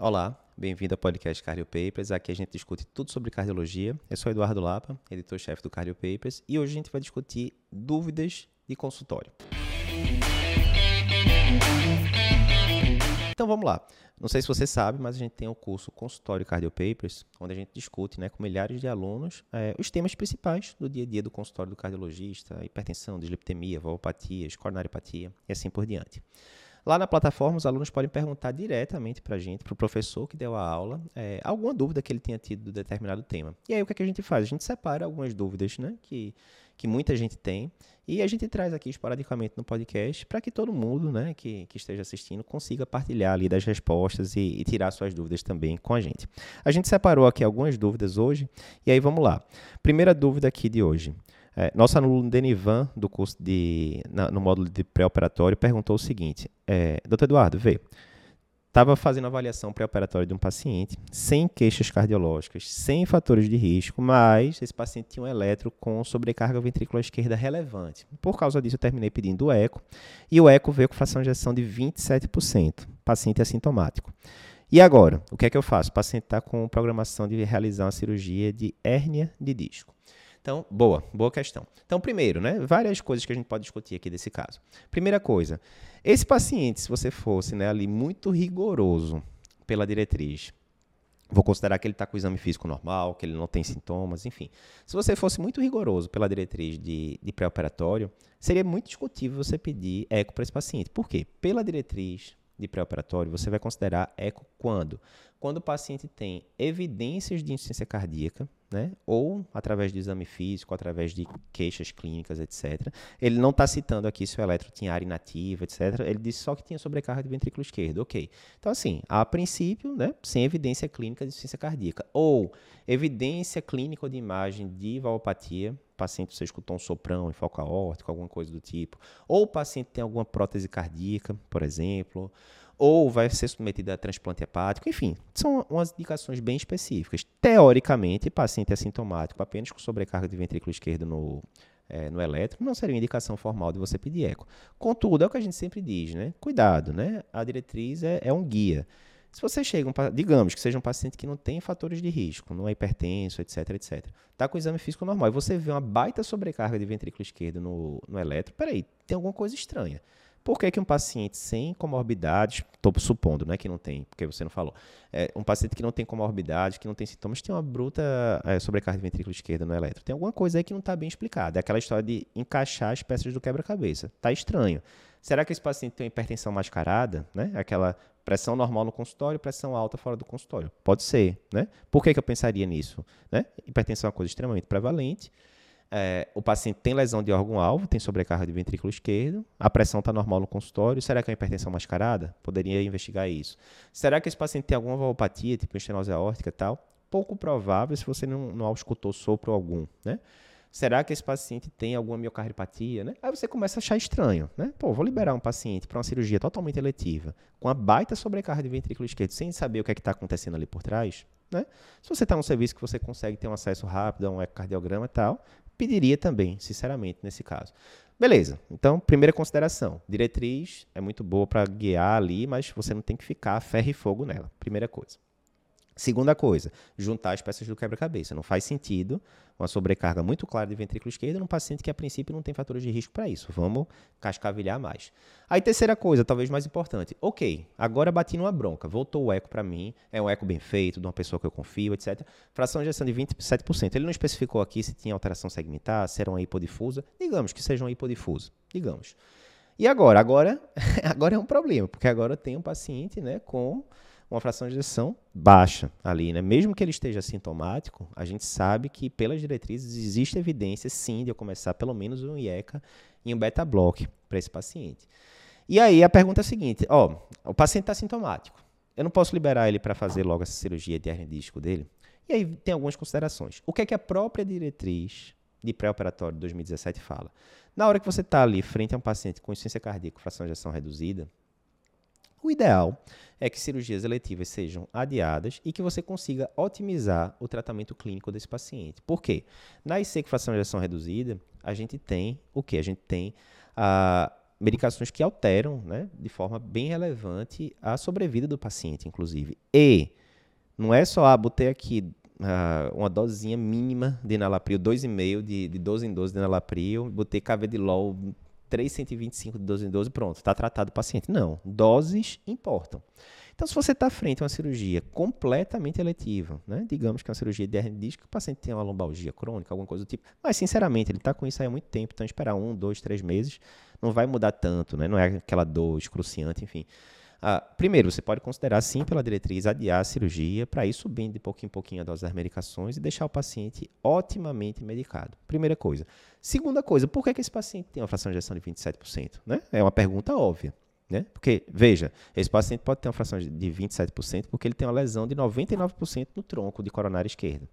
Olá, bem-vindo ao podcast Cardio Papers. Aqui a gente discute tudo sobre cardiologia. Eu sou Eduardo Lapa, editor-chefe do Cardio Papers, e hoje a gente vai discutir dúvidas de consultório. Então vamos lá. Não sei se você sabe, mas a gente tem o curso Consultório Cardio Papers, onde a gente discute né, com milhares de alunos é, os temas principais do dia a dia do consultório do cardiologista: hipertensão, dislipidemia, valopatias, coronariopatia e assim por diante. Lá na plataforma, os alunos podem perguntar diretamente para a gente, para o professor que deu a aula, é, alguma dúvida que ele tenha tido do determinado tema. E aí o que, é que a gente faz? A gente separa algumas dúvidas né, que, que muita gente tem e a gente traz aqui esporadicamente no podcast para que todo mundo né, que, que esteja assistindo consiga partilhar ali das respostas e, e tirar suas dúvidas também com a gente. A gente separou aqui algumas dúvidas hoje e aí vamos lá. Primeira dúvida aqui de hoje. É, nosso aluno Denivan, do curso de, na, no módulo de pré-operatório, perguntou o seguinte: é, Doutor Eduardo, vê, estava fazendo avaliação pré-operatória de um paciente sem queixas cardiológicas, sem fatores de risco, mas esse paciente tinha um eletro com sobrecarga ventrícula esquerda relevante. Por causa disso, eu terminei pedindo o eco e o eco veio com fração de ejeção de 27%, paciente assintomático. E agora, o que é que eu faço? O paciente está com programação de realizar uma cirurgia de hérnia de disco. Então, boa, boa questão. Então, primeiro, né, várias coisas que a gente pode discutir aqui desse caso. Primeira coisa, esse paciente, se você fosse né, ali muito rigoroso pela diretriz, vou considerar que ele está com o exame físico normal, que ele não tem sintomas, enfim. Se você fosse muito rigoroso pela diretriz de, de pré-operatório, seria muito discutível você pedir eco para esse paciente. Por quê? Pela diretriz de pré-operatório, você vai considerar eco quando? Quando o paciente tem evidências de insuficiência cardíaca, né? ou através de exame físico, através de queixas clínicas, etc. Ele não está citando aqui se o eletro tinha área inativa, etc. Ele disse só que tinha sobrecarga de ventrículo esquerdo. Ok. Então, assim, a princípio, né, sem evidência clínica de insuficiência cardíaca. Ou evidência clínica de imagem de valvopatia, o paciente você escutou um soprão em foco aórtico, alguma coisa do tipo. Ou o paciente tem alguma prótese cardíaca, por exemplo ou vai ser submetido a transplante hepático, enfim, são umas indicações bem específicas. Teoricamente, paciente assintomático apenas com sobrecarga de ventrículo esquerdo no, é, no elétrico não seria uma indicação formal de você pedir eco. Contudo, é o que a gente sempre diz, né? Cuidado, né? A diretriz é, é um guia. Se você chega, um, digamos que seja um paciente que não tem fatores de risco, não é hipertenso, etc, etc, está com o exame físico normal e você vê uma baita sobrecarga de ventrículo esquerdo no, no eletro, peraí, tem alguma coisa estranha. Por que, que um paciente sem comorbidades, estou supondo né, que não tem, porque você não falou, é, um paciente que não tem comorbidade, que não tem sintomas, tem uma bruta é, sobrecarga de ventrículo esquerdo no eletro. Tem alguma coisa aí que não está bem explicada. É aquela história de encaixar as peças do quebra-cabeça. Está estranho. Será que esse paciente tem uma hipertensão mascarada? Né? Aquela pressão normal no consultório, pressão alta fora do consultório. Pode ser. Né? Por que, que eu pensaria nisso? Né? Hipertensão é uma coisa extremamente prevalente é, o paciente tem lesão de órgão-alvo, tem sobrecarga de ventrículo esquerdo, a pressão está normal no consultório. Será que é uma hipertensão mascarada? Poderia investigar isso. Será que esse paciente tem alguma valvopatia, tipo estenose aórtica e tal? Pouco provável se você não, não auscultou sopro algum, né? Será que esse paciente tem alguma miocardiopatia, né? Aí você começa a achar estranho, né? Pô, vou liberar um paciente para uma cirurgia totalmente eletiva, com a baita sobrecarga de ventrículo esquerdo, sem saber o que é está acontecendo ali por trás, né? Se você está num serviço que você consegue ter um acesso rápido a um ecocardiograma e tal, pediria também, sinceramente, nesse caso. Beleza, então, primeira consideração: diretriz é muito boa para guiar ali, mas você não tem que ficar ferro e fogo nela. Primeira coisa. Segunda coisa, juntar as peças do quebra-cabeça. Não faz sentido uma sobrecarga muito clara de ventrículo esquerdo num paciente que a princípio não tem fatores de risco para isso. Vamos cascavilhar mais. Aí terceira coisa, talvez mais importante. Ok, agora bati numa bronca, voltou o eco para mim, é um eco bem feito, de uma pessoa que eu confio, etc. Fração de ejeção de 27%. Ele não especificou aqui se tinha alteração segmentar, se era uma hipodifusa. Digamos que seja uma hipodifusa, digamos. E agora? Agora, agora é um problema, porque agora tem um paciente né, com uma fração de ejeção baixa ali, né? Mesmo que ele esteja sintomático, a gente sabe que pelas diretrizes existe evidência sim de eu começar pelo menos um IECA e um beta block para esse paciente. E aí a pergunta é a seguinte, ó, o paciente está sintomático. Eu não posso liberar ele para fazer logo essa cirurgia de hernia disco dele? E aí tem algumas considerações. O que é que a própria diretriz de pré-operatório de 2017 fala? Na hora que você está ali frente a um paciente com insuficiência cardíaca, fração de ejeção reduzida, o ideal é que cirurgias eletivas sejam adiadas e que você consiga otimizar o tratamento clínico desse paciente. Por quê? Na IC fração de ejeção reduzida, a gente tem o que? A gente tem a medicações que alteram, né, de forma bem relevante, a sobrevida do paciente, inclusive. E não é só, ah, botei aqui uh, uma dosezinha mínima de enalapril, 2,5 de, de 12 em 12 de enalapril, botei cavedilol 325 de 12 em 12, pronto, está tratado o paciente. Não, doses importam. Então, se você está frente a uma cirurgia completamente eletiva, né? digamos que é uma cirurgia de hernia de disco, o paciente tem uma lombalgia crônica, alguma coisa do tipo, mas, sinceramente, ele está com isso há muito tempo, então esperar um, dois, três meses não vai mudar tanto, né? não é aquela dor excruciante, enfim. Ah, primeiro, você pode considerar, sim, pela diretriz, adiar a cirurgia para ir subindo de pouquinho em pouquinho a dose das medicações e deixar o paciente otimamente medicado. Primeira coisa. Segunda coisa, por que, que esse paciente tem uma fração de ejeção de 27%? Né? É uma pergunta óbvia. Né? Porque, veja, esse paciente pode ter uma fração de 27% porque ele tem uma lesão de 99% no tronco de coronária esquerda.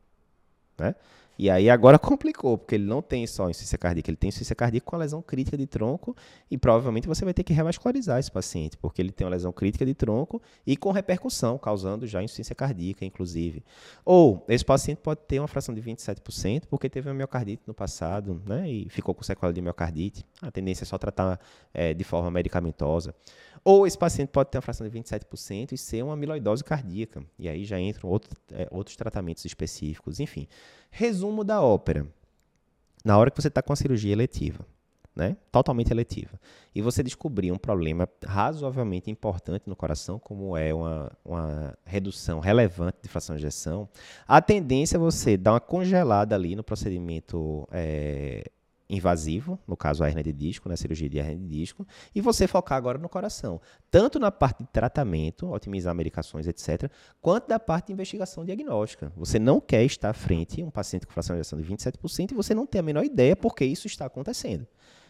Né? E aí agora complicou, porque ele não tem só insuficiência cardíaca, ele tem insuficiência cardíaca com a lesão crítica de tronco e provavelmente você vai ter que revascularizar esse paciente, porque ele tem uma lesão crítica de tronco e com repercussão, causando já insuficiência cardíaca, inclusive. Ou esse paciente pode ter uma fração de 27% porque teve uma miocardite no passado, né, e ficou com sequela de miocardite. A tendência é só tratar é, de forma medicamentosa. Ou esse paciente pode ter uma fração de 27% e ser uma amiloidose cardíaca. E aí já entram outro, é, outros tratamentos específicos. Enfim, resumo da ópera. Na hora que você está com a cirurgia eletiva, né? totalmente eletiva, e você descobrir um problema razoavelmente importante no coração, como é uma, uma redução relevante de fração de ejeção, a tendência é você dar uma congelada ali no procedimento é, invasivo, no caso a hernia de disco, né, cirurgia de hernia de disco, e você focar agora no coração, tanto na parte de tratamento, otimizar medicações, etc., quanto da parte de investigação diagnóstica. Você não quer estar à frente um paciente com fração de ejeção de 27% e você não tem a menor ideia por que isso está acontecendo.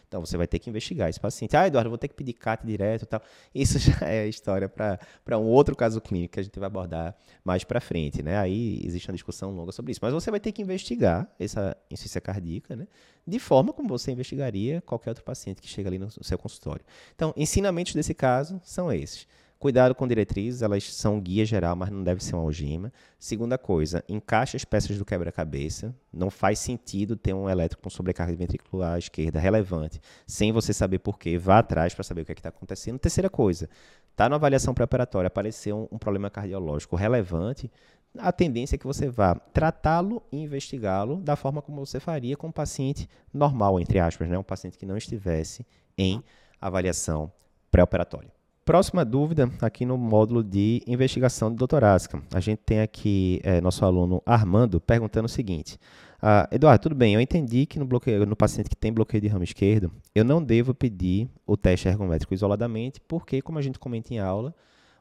Então você vai ter que investigar esse paciente. Ah, Eduardo, vou ter que pedir CAT direto e tal. Isso já é história para um outro caso clínico que a gente vai abordar mais para frente, né? Aí existe uma discussão longa sobre isso. Mas você vai ter que investigar essa insuficiência cardíaca, né? De forma como você investigaria qualquer outro paciente que chega ali no seu consultório. Então, ensinamentos desse caso são esses. Cuidado com diretrizes, elas são guia geral, mas não deve ser uma algema. Segunda coisa, encaixe as peças do quebra-cabeça. Não faz sentido ter um elétrico com sobrecarga ventricular esquerda relevante, sem você saber por quê. Vá atrás para saber o que é está acontecendo. Terceira coisa, está na avaliação preparatória, apareceu um, um problema cardiológico relevante, a tendência é que você vá tratá-lo e investigá-lo da forma como você faria com um paciente normal, entre aspas, né? um paciente que não estivesse em avaliação pré-operatória. Próxima dúvida aqui no módulo de investigação de doutorasca. A gente tem aqui é, nosso aluno Armando perguntando o seguinte: ah, Eduardo, tudo bem, eu entendi que no, bloqueio, no paciente que tem bloqueio de ramo esquerdo, eu não devo pedir o teste ergométrico isoladamente, porque, como a gente comenta em aula,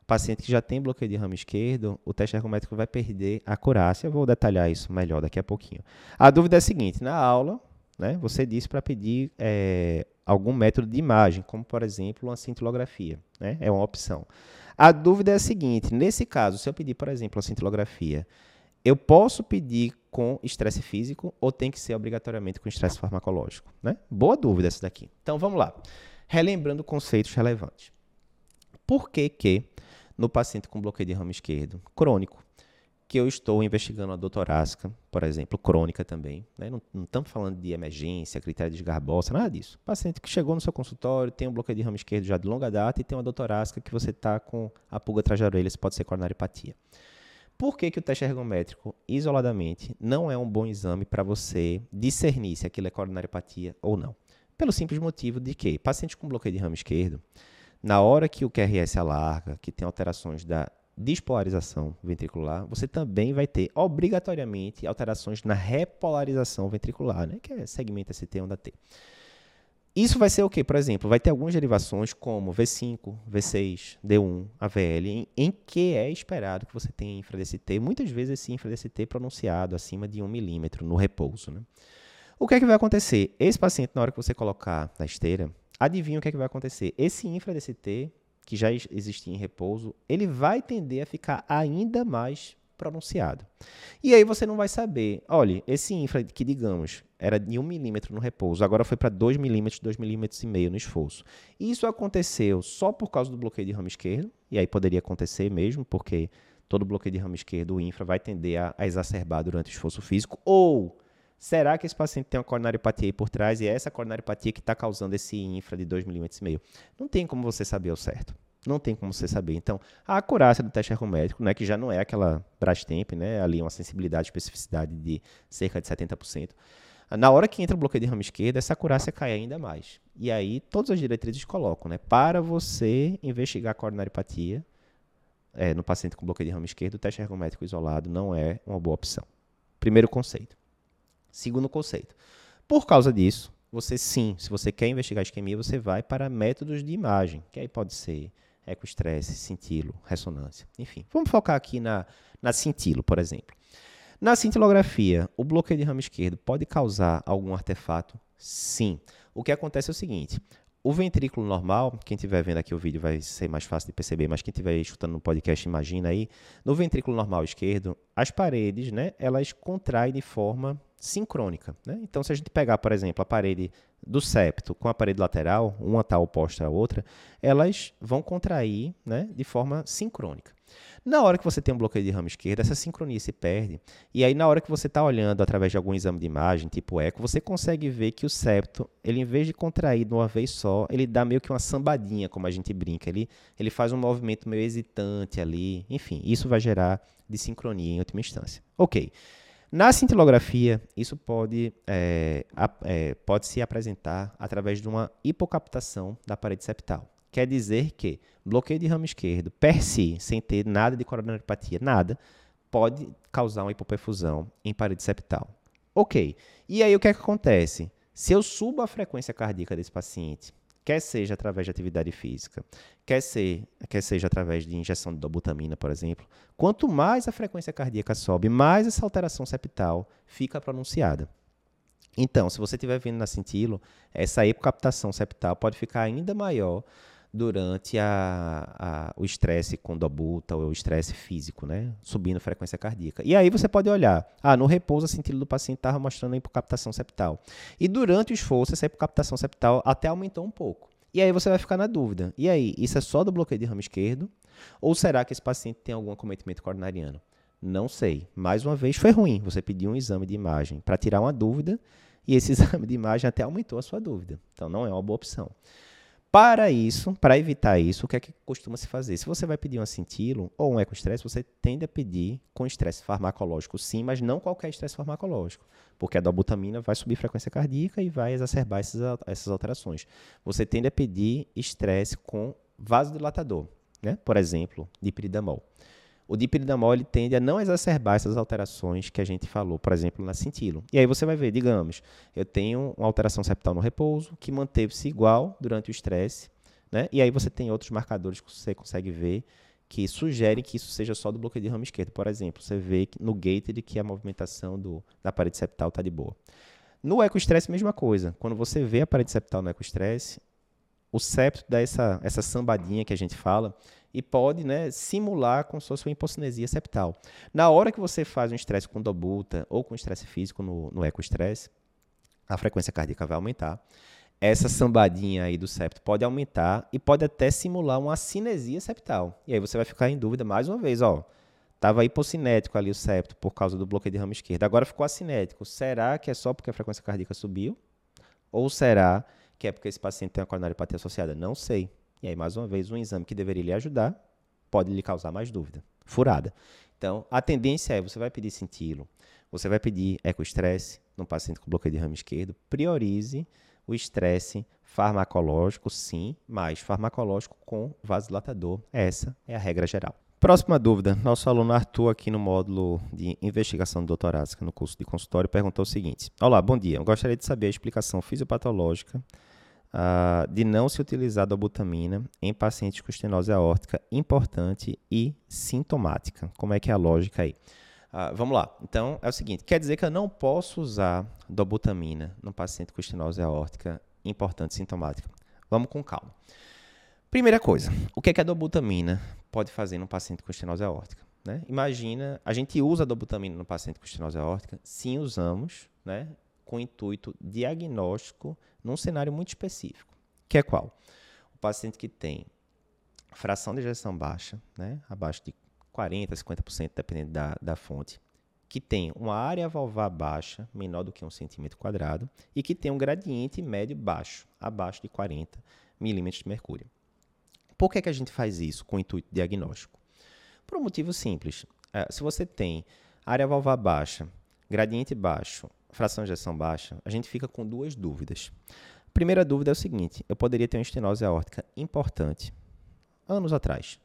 o paciente que já tem bloqueio de ramo esquerdo, o teste ergométrico vai perder a acurácia. Eu vou detalhar isso melhor daqui a pouquinho. A dúvida é a seguinte: na aula, né, você disse para pedir é, algum método de imagem, como por exemplo uma cintilografia, né? é uma opção. A dúvida é a seguinte: nesse caso, se eu pedir, por exemplo, uma cintilografia, eu posso pedir com estresse físico ou tem que ser obrigatoriamente com estresse farmacológico? Né? Boa dúvida essa daqui. Então vamos lá. Relembrando conceitos relevantes. Por que que no paciente com bloqueio de ramo esquerdo crônico que eu estou investigando a doutorásica, por exemplo, crônica também. Né? Não, estamos falando de emergência, critério de garbosa, nada disso. Paciente que chegou no seu consultório, tem um bloqueio de ramo esquerdo já de longa data e tem uma doutorásica que você está com a pulga atrás da orelha, pode ser coronariopatia. Por que, que o teste ergométrico, isoladamente, não é um bom exame para você discernir se aquilo é coronariopatia ou não? Pelo simples motivo de que paciente com bloqueio de ramo esquerdo, na hora que o QRS alarga, que tem alterações da despolarização ventricular, você também vai ter obrigatoriamente alterações na repolarização ventricular, né, que é segmento ST1 da T. Isso vai ser o quê? Por exemplo, vai ter algumas derivações como V5, V6, D1, AVL, em, em que é esperado que você tenha infra-DST, muitas vezes esse infra-DST pronunciado acima de 1 milímetro no repouso. Né? O que é que vai acontecer? Esse paciente, na hora que você colocar na esteira, adivinha o que é que vai acontecer? Esse infra-DST que já existia em repouso, ele vai tender a ficar ainda mais pronunciado. E aí você não vai saber, olha, esse infra que digamos era de 1 milímetro no repouso, agora foi para 2 milímetros, 2 milímetros e meio no esforço. Isso aconteceu só por causa do bloqueio de ramo esquerdo, e aí poderia acontecer mesmo, porque todo bloqueio de ramo esquerdo, o infra vai tender a, a exacerbar durante o esforço físico, ou Será que esse paciente tem uma coronariopatia aí por trás e é essa coronariopatia que está causando esse infra de 2,5 mm? Não tem como você saber o certo. Não tem como você saber. Então, a acurácia do teste ergométrico, né, que já não é aquela Brastemp, né, ali uma sensibilidade, especificidade de cerca de 70%. Na hora que entra o bloqueio de ramo esquerda, essa acurácia cai ainda mais. E aí, todas as diretrizes colocam, né, para você investigar a coronariopatia é, no paciente com bloqueio de ramo esquerdo, o teste ergométrico isolado não é uma boa opção. Primeiro conceito. Segundo conceito. Por causa disso, você sim, se você quer investigar isquemia, você vai para métodos de imagem, que aí pode ser ecoestresse, cintilo, ressonância. Enfim, vamos focar aqui na, na cintilo, por exemplo. Na cintilografia, o bloqueio de ramo esquerdo pode causar algum artefato? Sim. O que acontece é o seguinte: o ventrículo normal, quem estiver vendo aqui o vídeo vai ser mais fácil de perceber, mas quem estiver escutando no podcast, imagina aí, no ventrículo normal esquerdo, as paredes, né, elas contraem de forma sincrônica. Né? Então, se a gente pegar, por exemplo, a parede do septo com a parede lateral, uma está oposta à outra, elas vão contrair né, de forma sincrônica. Na hora que você tem um bloqueio de ramo esquerdo, essa sincronia se perde. E aí, na hora que você está olhando através de algum exame de imagem, tipo eco, você consegue ver que o septo, ele em vez de contrair de uma vez só, ele dá meio que uma sambadinha, como a gente brinca. Ele, ele faz um movimento meio hesitante ali. Enfim, isso vai gerar desincronia em última instância. Ok. Na cintilografia, isso pode, é, é, pode se apresentar através de uma hipocaptação da parede septal. Quer dizer que bloqueio de ramo esquerdo, per si, sem ter nada de coronariopatia, nada, pode causar uma hipoperfusão em parede septal. Ok. E aí o que, é que acontece? Se eu subo a frequência cardíaca desse paciente, quer seja através de atividade física, quer, ser, quer seja através de injeção de dobutamina, por exemplo, quanto mais a frequência cardíaca sobe, mais essa alteração septal fica pronunciada. Então, se você estiver vendo na cintilo, essa hipocaptação septal pode ficar ainda maior durante a, a, o estresse com dobuta ou o estresse físico, né? Subindo a frequência cardíaca. E aí você pode olhar, ah, no repouso a cintila do paciente estava mostrando a hipocaptação septal. E durante o esforço, essa hipocaptação septal até aumentou um pouco. E aí você vai ficar na dúvida. E aí, isso é só do bloqueio de ramo esquerdo? Ou será que esse paciente tem algum acometimento coronariano? Não sei. Mais uma vez, foi ruim. Você pediu um exame de imagem para tirar uma dúvida e esse exame de imagem até aumentou a sua dúvida. Então, não é uma boa opção. Para isso, para evitar isso, o que é que costuma se fazer? Se você vai pedir um cintilo ou um ecoestresse, você tende a pedir com estresse farmacológico, sim, mas não qualquer estresse farmacológico, porque a dobutamina vai subir frequência cardíaca e vai exacerbar essas, alterações. Você tende a pedir estresse com vasodilatador, né? por exemplo, dipridamol o dipiridamol ele tende a não exacerbar essas alterações que a gente falou, por exemplo, na cintilo. E aí você vai ver, digamos, eu tenho uma alteração septal no repouso que manteve-se igual durante o estresse, né? E aí você tem outros marcadores que você consegue ver que sugerem que isso seja só do bloqueio de ramo esquerdo. Por exemplo, você vê no gated que a movimentação do, da parede septal está de boa. No ecoestresse, mesma coisa. Quando você vê a parede septal no ecoestresse, o septo dá essa, essa sambadinha que a gente fala, e pode né, simular como se fosse uma hipocinesia septal. Na hora que você faz um estresse com dobuta ou com estresse físico no, no ecoestresse, a frequência cardíaca vai aumentar. Essa sambadinha aí do septo pode aumentar e pode até simular uma cinesia septal. E aí você vai ficar em dúvida mais uma vez, ó. Estava hipocinético ali o septo por causa do bloqueio de ramo esquerdo. Agora ficou acinético. Será que é só porque a frequência cardíaca subiu? Ou será que é porque esse paciente tem uma coronariopatia associada? Não sei. E aí, mais uma vez, um exame que deveria lhe ajudar pode lhe causar mais dúvida. Furada. Então, a tendência é, você vai pedir cintilo, você vai pedir ecoestresse no paciente com bloqueio de ramo esquerdo, priorize o estresse farmacológico, sim, mas farmacológico com vasodilatador. Essa é a regra geral. Próxima dúvida. Nosso aluno Arthur, aqui no módulo de investigação doutorásica no curso de consultório, perguntou o seguinte: Olá, bom dia. Eu gostaria de saber a explicação fisiopatológica uh, de não se utilizar dobutamina em pacientes com estenose aórtica importante e sintomática. Como é que é a lógica aí? Uh, vamos lá. Então, é o seguinte, quer dizer que eu não posso usar dobutamina no paciente com estenose aórtica importante e sintomática. Vamos com calma. Primeira coisa, o que, é que a dobutamina pode fazer no paciente com estenose aórtica? Né? Imagina, a gente usa a dobutamina no paciente com estenose aórtica? Sim, usamos, né? Com intuito diagnóstico num cenário muito específico, que é qual? O paciente que tem fração de ejeção baixa, né, abaixo de 40%, 50%, dependendo da, da fonte, que tem uma área valvar baixa, menor do que um centímetro quadrado, e que tem um gradiente médio baixo, abaixo de 40 milímetros de mercúrio. Por que, que a gente faz isso com intuito diagnóstico? Por um motivo simples. É, se você tem área valvar baixa, gradiente baixo, fração de ejeção baixa, a gente fica com duas dúvidas. A primeira dúvida é o seguinte: eu poderia ter uma estenose aórtica importante anos atrás.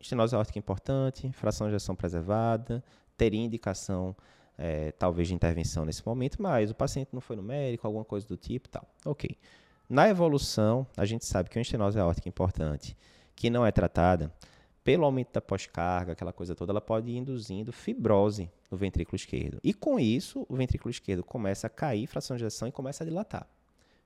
Estenose aórtica importante, fração de ejeção preservada, teria indicação é, talvez de intervenção nesse momento, mas o paciente não foi no médico, alguma coisa do tipo tal. Ok. Na evolução, a gente sabe que uma estenose aórtica importante que não é tratada, pelo aumento da pós-carga, aquela coisa toda, ela pode ir induzindo fibrose no ventrículo esquerdo. E com isso, o ventrículo esquerdo começa a cair, fração de ejeção, e começa a dilatar.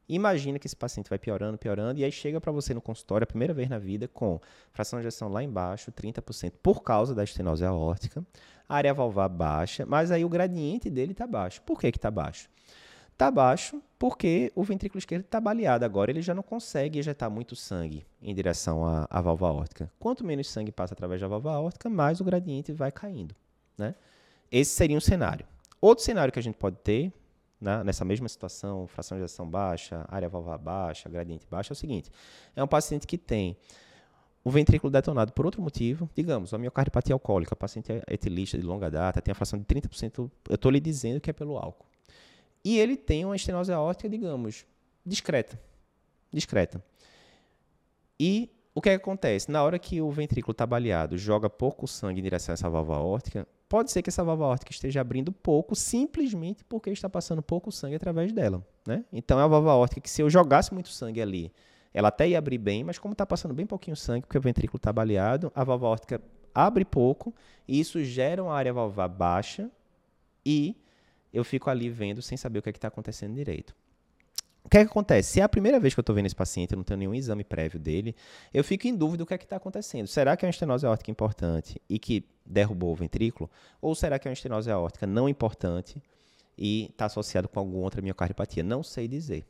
Imagina que esse paciente vai piorando, piorando, e aí chega para você no consultório a primeira vez na vida com fração de ejeção lá embaixo, 30%, por causa da estenose aórtica, área valvar baixa, mas aí o gradiente dele está baixo. Por que está baixo? Está baixo porque o ventrículo esquerdo está baleado agora, ele já não consegue ejetar muito sangue em direção à, à válvula aórtica. Quanto menos sangue passa através da válvula aórtica, mais o gradiente vai caindo. Né? Esse seria um cenário. Outro cenário que a gente pode ter, né, nessa mesma situação, fração de ejeção baixa, área valvar baixa, gradiente baixo, é o seguinte: é um paciente que tem o ventrículo detonado por outro motivo, digamos, a miocardiopatia alcoólica, paciente é etilista de longa data, tem a fração de 30%, eu estou lhe dizendo que é pelo álcool. E ele tem uma estenose aórtica, digamos, discreta. Discreta. E o que, é que acontece? Na hora que o ventrículo está baleado, joga pouco sangue em direção a essa válvula aórtica, pode ser que essa válvula aórtica esteja abrindo pouco, simplesmente porque está passando pouco sangue através dela. Né? Então é uma válvula aórtica que se eu jogasse muito sangue ali, ela até ia abrir bem, mas como está passando bem pouquinho sangue, porque o ventrículo está baleado, a válvula aórtica abre pouco, e isso gera uma área valvar baixa, e eu fico ali vendo sem saber o que é está acontecendo direito. O que, é que acontece? Se é a primeira vez que eu estou vendo esse paciente, eu não tenho nenhum exame prévio dele, eu fico em dúvida do que é está acontecendo. Será que é uma estenose aórtica importante e que derrubou o ventrículo? Ou será que é uma estenose aórtica não importante e está associado com alguma outra miocardiopatia? Não sei dizer.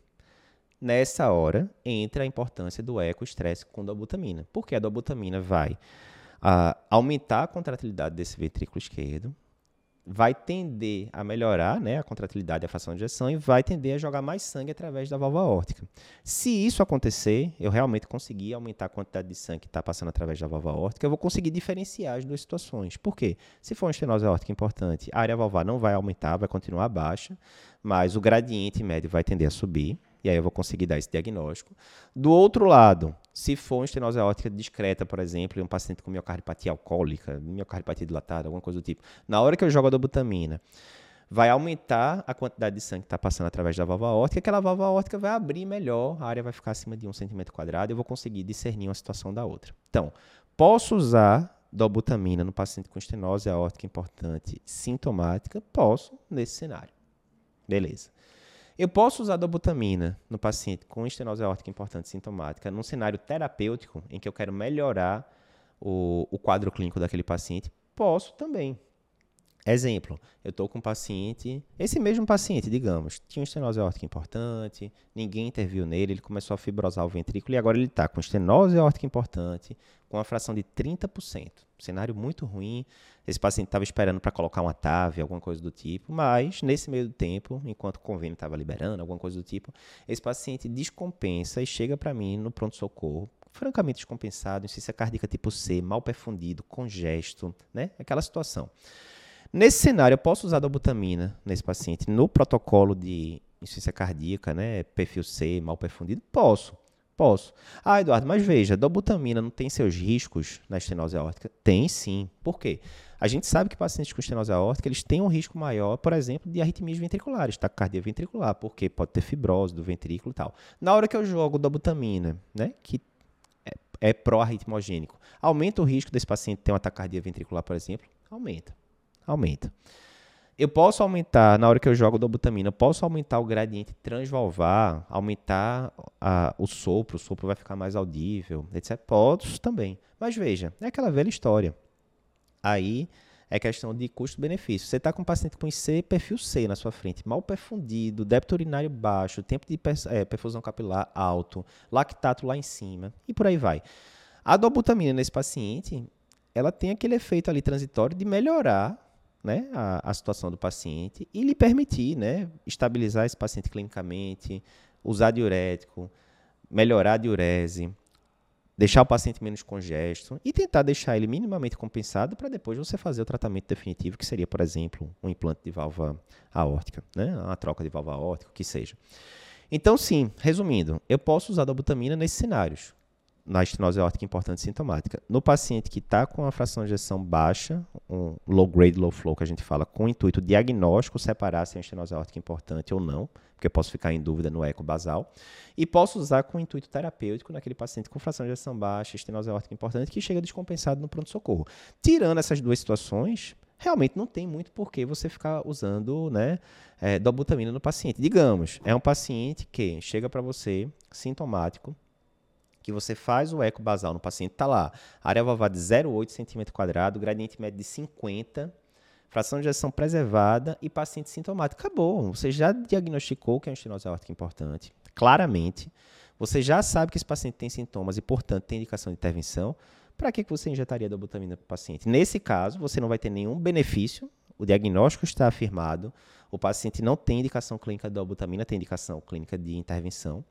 Nessa hora, entra a importância do eco-estresse com dobutamina. Porque a dobutamina vai uh, aumentar a contratilidade desse ventrículo esquerdo, vai tender a melhorar né, a contratilidade e a fração de ejeção e vai tender a jogar mais sangue através da válvula aórtica. Se isso acontecer, eu realmente conseguir aumentar a quantidade de sangue que está passando através da válvula aórtica, eu vou conseguir diferenciar as duas situações. Por quê? Se for uma estenose aórtica importante, a área valvar não vai aumentar, vai continuar baixa, mas o gradiente médio vai tender a subir e aí eu vou conseguir dar esse diagnóstico. Do outro lado, se for uma estenose aórtica discreta, por exemplo, e um paciente com miocardiopatia alcoólica, miocardiopatia dilatada, alguma coisa do tipo, na hora que eu jogo a dobutamina, vai aumentar a quantidade de sangue que está passando através da válvula aórtica, aquela válvula aórtica vai abrir melhor, a área vai ficar acima de um centímetro quadrado eu vou conseguir discernir uma situação da outra. Então, posso usar dobutamina no paciente com estenose aórtica importante sintomática? Posso, nesse cenário. Beleza. Eu posso usar dobutamina no paciente com estenose aórtica importante sintomática num cenário terapêutico em que eu quero melhorar o, o quadro clínico daquele paciente? Posso também. Exemplo, eu estou com um paciente, esse mesmo paciente, digamos, tinha uma estenose aórtica importante, ninguém interviu nele, ele começou a fibrosar o ventrículo e agora ele está com estenose aórtica importante, com uma fração de 30%. Cenário muito ruim. Esse paciente estava esperando para colocar uma TAV, alguma coisa do tipo, mas nesse meio do tempo, enquanto o convênio estava liberando, alguma coisa do tipo, esse paciente descompensa e chega para mim no pronto-socorro francamente descompensado, insuficiência cardíaca tipo C, mal perfundido, congesto, né? Aquela situação. Nesse cenário, eu posso usar dobutamina nesse paciente no protocolo de insuficiência cardíaca, né? Perfil C, mal perfundido? Posso. Posso. Ah, Eduardo, mas veja, dobutamina não tem seus riscos na estenose aórtica? Tem sim. Por quê? A gente sabe que pacientes com estenose aórtica, eles têm um risco maior, por exemplo, de arritmias ventriculares, taquicardia ventricular, porque pode ter fibrose do ventrículo e tal. Na hora que eu jogo dobutamina, né, que é, é pró-arritmogênico, aumenta o risco desse paciente ter uma taquicardia ventricular, por exemplo? Aumenta aumenta. Eu posso aumentar, na hora que eu jogo dobutamina, eu posso aumentar o gradiente transvalvar, aumentar a, o sopro, o sopro vai ficar mais audível, etc. Posso também. Mas veja, é aquela velha história. Aí é questão de custo-benefício. Você está com um paciente com IC perfil C na sua frente, mal perfundido, débito urinário baixo, tempo de é, perfusão capilar alto, lactato lá em cima, e por aí vai. A dobutamina nesse paciente, ela tem aquele efeito ali transitório de melhorar né, a, a situação do paciente e lhe permitir né, estabilizar esse paciente clinicamente, usar diurético, melhorar a diurese, deixar o paciente menos congesto e tentar deixar ele minimamente compensado para depois você fazer o tratamento definitivo, que seria, por exemplo, um implante de válvula aórtica, né? uma troca de válvula aórtica, o que seja. Então, sim, resumindo, eu posso usar a dobutamina nesses cenários na estenose aórtica importante sintomática. No paciente que está com a fração de ejeção baixa, um low grade, low flow que a gente fala, com o intuito diagnóstico, separar se é estenose aórtica importante ou não, porque eu posso ficar em dúvida no eco basal, e posso usar com o intuito terapêutico naquele paciente com fração de ejeção baixa, estenose aórtica importante, que chega descompensado no pronto-socorro. Tirando essas duas situações, realmente não tem muito por que você ficar usando né, é, dobutamina no paciente. Digamos, é um paciente que chega para você sintomático, que você faz o eco basal no paciente, está lá, área valvar de 0,8 cm gradiente médio de 50, fração de ejeção preservada e paciente sintomático. Acabou. Você já diagnosticou que é uma estenose aórtica importante, claramente. Você já sabe que esse paciente tem sintomas e, portanto, tem indicação de intervenção. Para que você injetaria dobutamina para o paciente? Nesse caso, você não vai ter nenhum benefício, o diagnóstico está afirmado, o paciente não tem indicação clínica de dobutamina, tem indicação clínica de intervenção.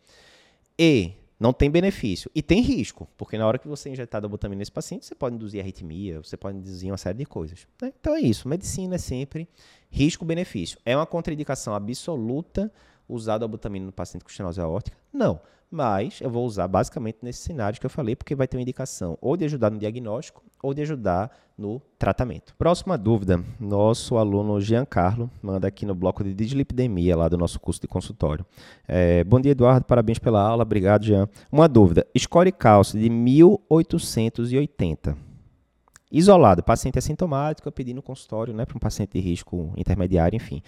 E não tem benefício. E tem risco, porque na hora que você injetar dobutamina nesse paciente, você pode induzir arritmia, você pode induzir uma série de coisas. Né? Então é isso. Medicina é sempre risco-benefício. É uma contraindicação absoluta usar dobutamina no paciente com estenose aórtica? Não. Mas eu vou usar basicamente nesses cenários que eu falei, porque vai ter uma indicação ou de ajudar no diagnóstico ou de ajudar no tratamento. Próxima dúvida, nosso aluno Giancarlo manda aqui no bloco de dislipidemia lá do nosso curso de consultório. É, bom dia, Eduardo, parabéns pela aula, obrigado, Jean. Uma dúvida, score cálcio de 1880. Isolado, paciente assintomático, eu pedi no consultório, né, para um paciente de risco intermediário, enfim.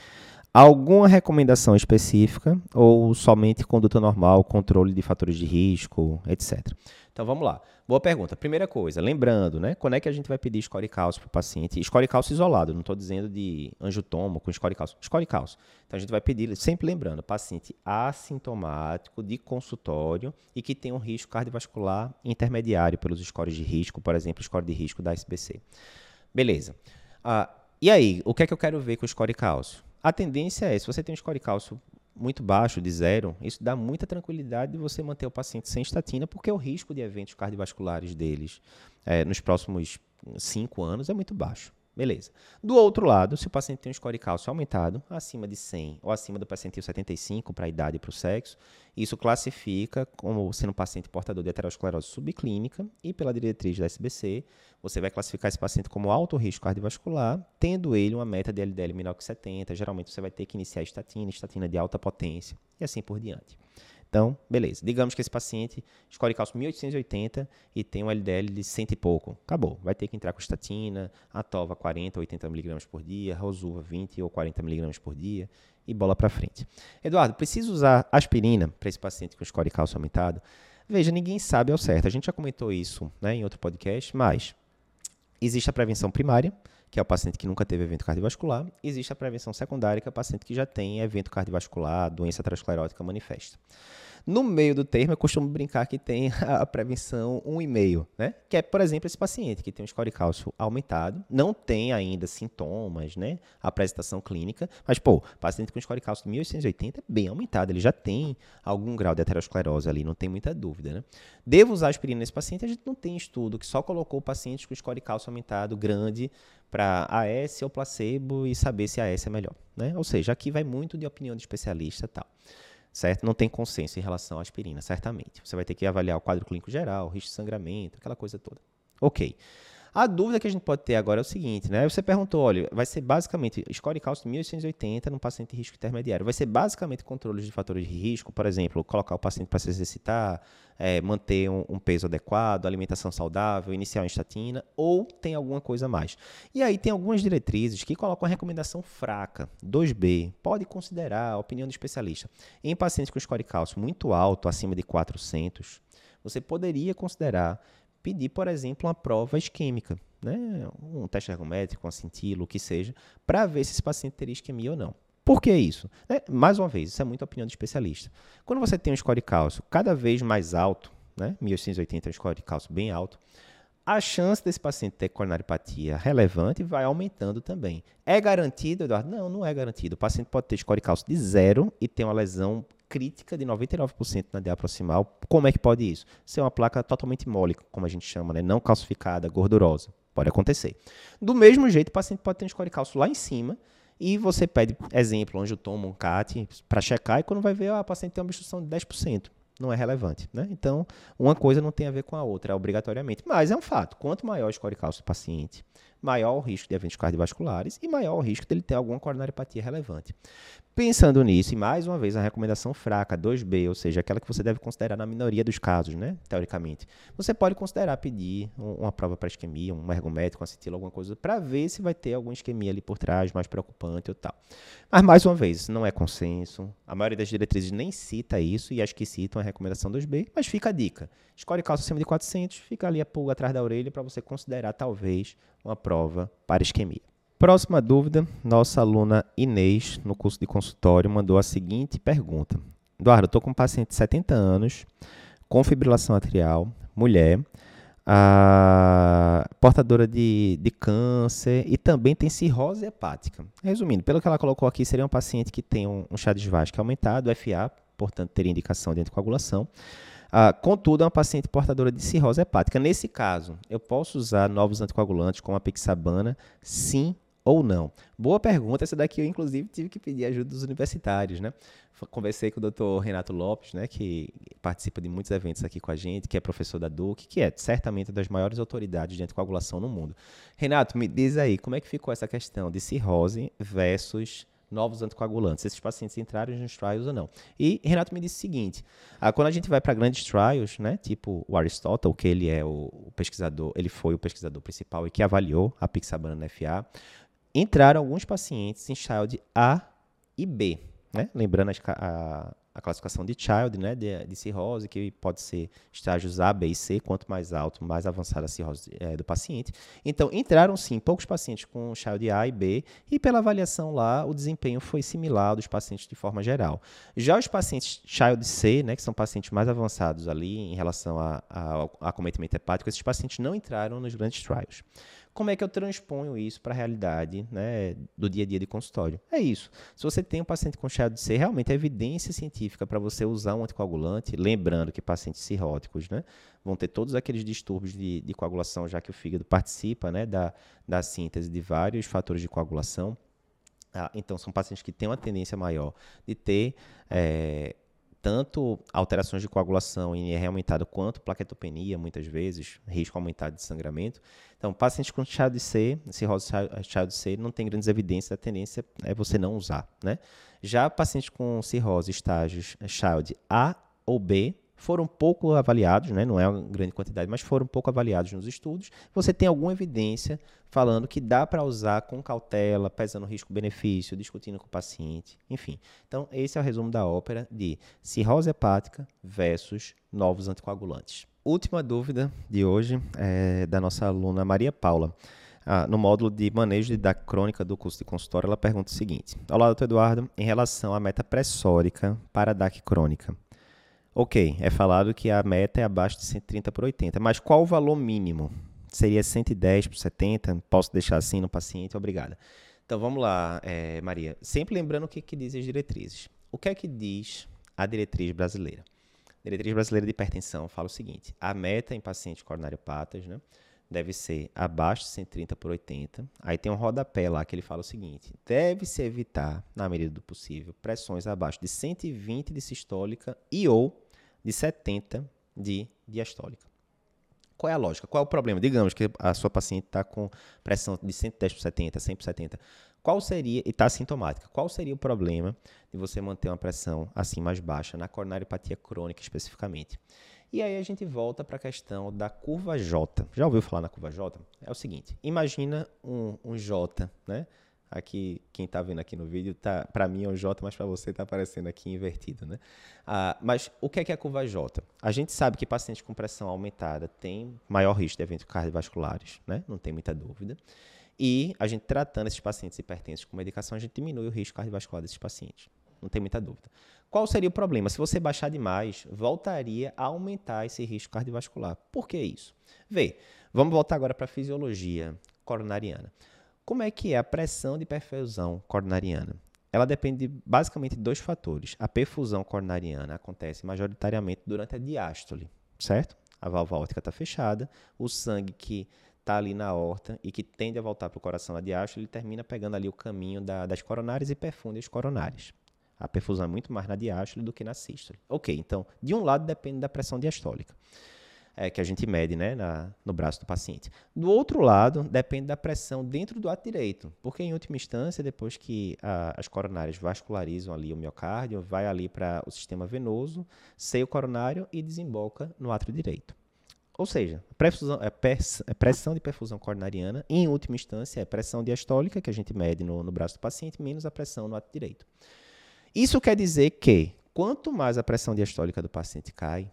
Alguma recomendação específica ou somente conduta normal, controle de fatores de risco, etc. Então vamos lá. Boa pergunta. Primeira coisa, lembrando, né? Quando é que a gente vai pedir score cálcio para o paciente? Score cálcio isolado, não estou dizendo de angiotomo com score cálcio. Score cálcio. Então a gente vai pedir, sempre lembrando, paciente assintomático de consultório e que tem um risco cardiovascular intermediário pelos scores de risco, por exemplo, score de risco da SBC. Beleza. Ah, e aí, o que é que eu quero ver com o score cálcio? A tendência é, se você tem um score cálcio muito baixo, de zero, isso dá muita tranquilidade de você manter o paciente sem estatina, porque o risco de eventos cardiovasculares deles é, nos próximos cinco anos é muito baixo. Beleza. Do outro lado, se o paciente tem um score cálcio aumentado, acima de 100 ou acima do percentil 75 para a idade e para o sexo, isso classifica como sendo um paciente portador de aterosclerose subclínica e pela diretriz da SBC, você vai classificar esse paciente como alto risco cardiovascular, tendo ele uma meta de LDL menor que 70. Geralmente você vai ter que iniciar estatina, estatina de alta potência e assim por diante. Então, beleza. Digamos que esse paciente escolhe cálcio 1880 e tem um LDL de 100 e pouco. Acabou. Vai ter que entrar com estatina, atova 40, 80 mg por dia, rosuva 20 ou 40 mg por dia e bola para frente. Eduardo, preciso usar aspirina para esse paciente com score cálcio aumentado? Veja, ninguém sabe ao certo. A gente já comentou isso né, em outro podcast, mas existe a prevenção primária, que é o paciente que nunca teve evento cardiovascular. Existe a prevenção secundária, que é o paciente que já tem evento cardiovascular, doença aterosclerótica manifesta. No meio do termo, eu costumo brincar que tem a prevenção 1,5, né? Que é, por exemplo, esse paciente que tem um score cálcio aumentado, não tem ainda sintomas, né? Apresentação clínica, mas, pô, paciente com score cálcio de 1880 é bem aumentado, ele já tem algum grau de aterosclerose ali, não tem muita dúvida, né? Devo usar aspirina nesse paciente? A gente não tem estudo que só colocou pacientes com score cálcio aumentado grande para AS ou placebo e saber se AS é melhor, né? Ou seja, aqui vai muito de opinião de especialista e tal certo? Não tem consenso em relação à aspirina, certamente. Você vai ter que avaliar o quadro clínico geral, risco de sangramento, aquela coisa toda. Ok. A dúvida que a gente pode ter agora é o seguinte, né? Você perguntou, olha, vai ser basicamente score cálcio 1880 num paciente de risco intermediário. Vai ser basicamente controles de fatores de risco, por exemplo, colocar o paciente para se exercitar, é, manter um, um, peso adequado, alimentação saudável, iniciar uma estatina, ou tem alguma coisa mais. E aí tem algumas diretrizes que colocam a recomendação fraca, 2B, pode considerar a opinião do especialista. Em pacientes com score cálcio muito alto, acima de 400, você poderia considerar pedir, por exemplo, uma prova isquêmica, né? um teste ergométrico, um cintila, o que seja, para ver se esse paciente teria isquemia ou não. Por que isso? É, mais uma vez, isso é muita opinião de especialista. Quando você tem um score cálcio cada vez mais alto, né? 1880 é um score de cálcio bem alto, a chance desse paciente ter coronariopatia relevante vai aumentando também. É garantido, Eduardo? Não, não é garantido. O paciente pode ter score cálcio de zero e ter uma lesão crítica de 99% na DA proximal. Como é que pode isso? Ser uma placa totalmente mole, como a gente chama, né? não calcificada, gordurosa. Pode acontecer. Do mesmo jeito, o paciente pode ter um score cálcio lá em cima e você pede, exemplo, onde eu tomo um CAT para checar e quando vai ver, ah, o paciente tem uma obstrução de 10% não é relevante. Né? Então, uma coisa não tem a ver com a outra, obrigatoriamente. Mas é um fato. Quanto maior o score cálcio do paciente, maior o risco de eventos cardiovasculares e maior o risco dele ter alguma coronariopatia relevante. Pensando nisso, e mais uma vez a recomendação fraca, 2B, ou seja, aquela que você deve considerar na minoria dos casos, né, teoricamente, você pode considerar pedir uma prova para isquemia, um ergométrico, um acetilo, alguma coisa, para ver se vai ter alguma isquemia ali por trás, mais preocupante ou tal. Mas, mais uma vez, não é consenso, a maioria das diretrizes nem cita isso, e as que citam a recomendação 2B, mas fica a dica. Escolhe cálcio acima de 400, fica ali a pulga atrás da orelha para você considerar, talvez, uma prova para isquemia. Próxima dúvida, nossa aluna Inês, no curso de consultório, mandou a seguinte pergunta. Eduardo, estou com um paciente de 70 anos, com fibrilação atrial, mulher, a, portadora de, de câncer e também tem cirrose hepática. Resumindo, pelo que ela colocou aqui, seria um paciente que tem um, um chá de Schwartz aumentado, FA, portanto teria indicação de anticoagulação. Ah, contudo, é uma paciente portadora de cirrose hepática. Nesse caso, eu posso usar novos anticoagulantes como a pixabana? Sim ou não? Boa pergunta, essa daqui eu inclusive tive que pedir ajuda dos universitários, né? Conversei com o Dr. Renato Lopes, né, que participa de muitos eventos aqui com a gente, que é professor da Duke, que é certamente uma das maiores autoridades de anticoagulação no mundo. Renato, me diz aí, como é que ficou essa questão de cirrose versus novos anticoagulantes, esses pacientes entraram nos trials ou não. E Renato me disse o seguinte: ah, quando a gente vai para grandes trials, né, tipo o Aristotle, que ele é o, o, pesquisador, ele foi o pesquisador principal e que avaliou a pixabana na FA, entraram alguns pacientes em child A e B, né? Lembrando a a classificação de Child, né, de, de, cirrose, que pode ser estágios A, B e C, quanto mais alto, mais avançada a cirrose é, do paciente. Então, entraram sim poucos pacientes com Child A e B, e pela avaliação lá, o desempenho foi similar ao dos pacientes de forma geral. Já os pacientes Child C, né, que são pacientes mais avançados ali em relação a, a, ao acometimento hepático, esses pacientes não entraram nos grandes trials. Como é que eu transponho isso para a realidade né, do dia a dia de consultório? É isso. Se você tem um paciente com de C, realmente é evidência científica para você usar um anticoagulante, lembrando que pacientes cirróticos né, vão ter todos aqueles distúrbios de, de coagulação, já que o fígado participa né, da, da síntese de vários fatores de coagulação. Ah, então, são pacientes que têm uma tendência maior de ter é, tanto alterações de coagulação em aumentado quanto plaquetopenia, muitas vezes, risco aumentado de sangramento. Então, pacientes com Child C, cirrose Child C, não tem grandes evidências, a tendência é você não usar, né? Já pacientes com cirrose estágios Child A ou B, foram pouco avaliados, né? não é uma grande quantidade, mas foram pouco avaliados nos estudos. Você tem alguma evidência falando que dá para usar com cautela, pesando risco-benefício, discutindo com o paciente, enfim. Então, esse é o resumo da ópera de cirrose hepática versus novos anticoagulantes. Última dúvida de hoje é da nossa aluna Maria Paula. Ah, no módulo de manejo DAC crônica do curso de consultório, ela pergunta o seguinte: Olá, doutor Eduardo, em relação à meta pressórica para a DAC crônica, Ok, é falado que a meta é abaixo de 130 por 80, mas qual o valor mínimo? Seria 110 por 70? Posso deixar assim no paciente? Obrigada. Então vamos lá, é, Maria. Sempre lembrando o que, que dizem as diretrizes. O que é que diz a diretriz brasileira? Diretriz brasileira de hipertensão fala o seguinte: a meta em pacientes coronariopatas, né? deve ser abaixo de 130 por 80. Aí tem um rodapé lá que ele fala o seguinte: deve-se evitar, na medida do possível, pressões abaixo de 120 de sistólica e ou de 70 de diastólica. Qual é a lógica? Qual é o problema? Digamos que a sua paciente está com pressão de 110 por 70, 100 por 70. Qual seria, e está sintomática, qual seria o problema de você manter uma pressão assim mais baixa na coronariopatia crônica especificamente? E aí a gente volta para a questão da curva J. Já ouviu falar na curva J? É o seguinte, imagina um, um J, né? Aqui, quem está vendo aqui no vídeo, tá, para mim é um J, mas para você está aparecendo aqui invertido, né? Ah, mas o que é, que é a curva J? A gente sabe que pacientes com pressão aumentada têm maior risco de eventos cardiovasculares, né? Não tem muita dúvida. E a gente tratando esses pacientes hipertensos com medicação, a gente diminui o risco cardiovascular desses pacientes. Não tem muita dúvida. Qual seria o problema? Se você baixar demais, voltaria a aumentar esse risco cardiovascular. Por que isso? Vê, Vamos voltar agora para a fisiologia coronariana. Como é que é a pressão de perfusão coronariana? Ela depende basicamente de dois fatores. A perfusão coronariana acontece majoritariamente durante a diástole, certo? A válvula aórtica está fechada, o sangue que está ali na horta e que tende a voltar para o coração na diástole, ele termina pegando ali o caminho da, das coronárias e perfunde as coronárias. A perfusão é muito mais na diástole do que na sístole. Ok, então, de um lado depende da pressão diastólica, é, que a gente mede né, na, no braço do paciente. Do outro lado, depende da pressão dentro do ato direito, porque em última instância, depois que a, as coronárias vascularizam ali o miocárdio, vai ali para o sistema venoso, seio coronário e desemboca no átrio direito. Ou seja, pressão, é, é pressão de perfusão coronariana, em última instância, é pressão diastólica, que a gente mede no, no braço do paciente, menos a pressão no ato direito. Isso quer dizer que quanto mais a pressão diastólica do paciente cai,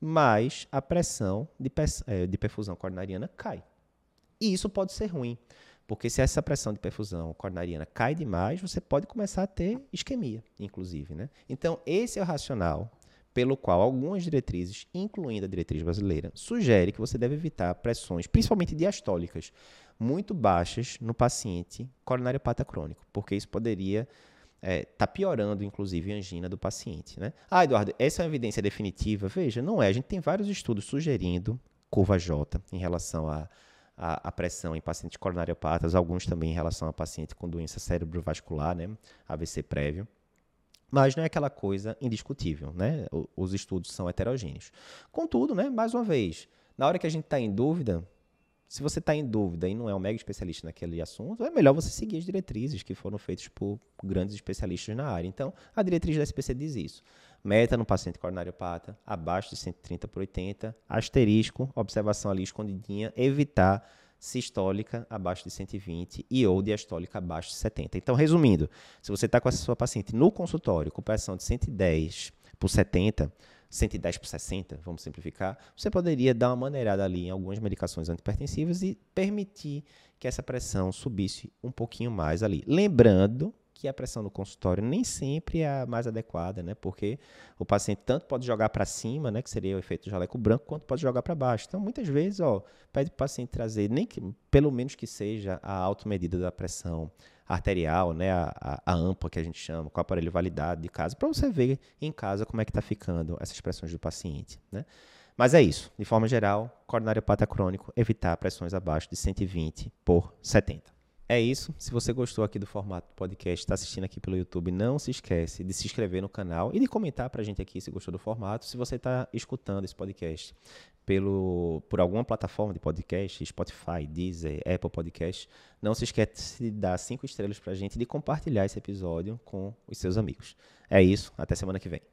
mais a pressão de, é, de perfusão coronariana cai. E isso pode ser ruim, porque se essa pressão de perfusão coronariana cai demais, você pode começar a ter isquemia, inclusive. Né? Então, esse é o racional pelo qual algumas diretrizes, incluindo a diretriz brasileira, sugere que você deve evitar pressões, principalmente diastólicas, muito baixas no paciente coronariopata crônico, porque isso poderia é, tá piorando, inclusive, a angina do paciente. Né? Ah, Eduardo, essa é uma evidência definitiva? Veja, não é. A gente tem vários estudos sugerindo curva J em relação à a, a, pressão em pacientes coronariopatas, alguns também em relação a paciente com doença cerebrovascular, né? AVC prévio. Mas não é aquela coisa indiscutível, né? os estudos são heterogêneos. Contudo, né, mais uma vez, na hora que a gente está em dúvida, se você está em dúvida e não é um mega especialista naquele assunto, é melhor você seguir as diretrizes que foram feitas por grandes especialistas na área. Então, a diretriz da SPC diz isso. Meta no paciente coronariopata, abaixo de 130 por 80, asterisco, observação ali escondidinha, evitar sistólica abaixo de 120 e ou diastólica abaixo de 70. Então, resumindo, se você está com a sua paciente no consultório com pressão de 110 por 70, 110 por 60, vamos simplificar, você poderia dar uma maneirada ali em algumas medicações antipertensivas e permitir que essa pressão subisse um pouquinho mais ali. Lembrando que a pressão no consultório nem sempre é a mais adequada, né? Porque o paciente tanto pode jogar para cima, né, que seria o efeito jaleco branco, quanto pode jogar para baixo. Então, muitas vezes, ó, pede para o paciente trazer nem que pelo menos que seja a automedida da pressão arterial, né, a, a, a, que a gente chama, com o aparelho validado de casa, para você ver em casa como é que está ficando essas pressões do paciente, né? Mas é isso, de forma geral, coronariopata crônico, evitar pressões abaixo de 120 por 70. É isso. Se você gostou aqui do formato podcast, está assistindo aqui pelo YouTube, não se esquece de se inscrever no canal e de comentar para a gente aqui se gostou do formato. Se você está escutando esse podcast pelo, por alguma plataforma de podcast, Spotify, Deezer, Apple Podcast, não se esquece de dar cinco estrelas para a gente e de compartilhar esse episódio com os seus amigos. É isso. Até semana que vem.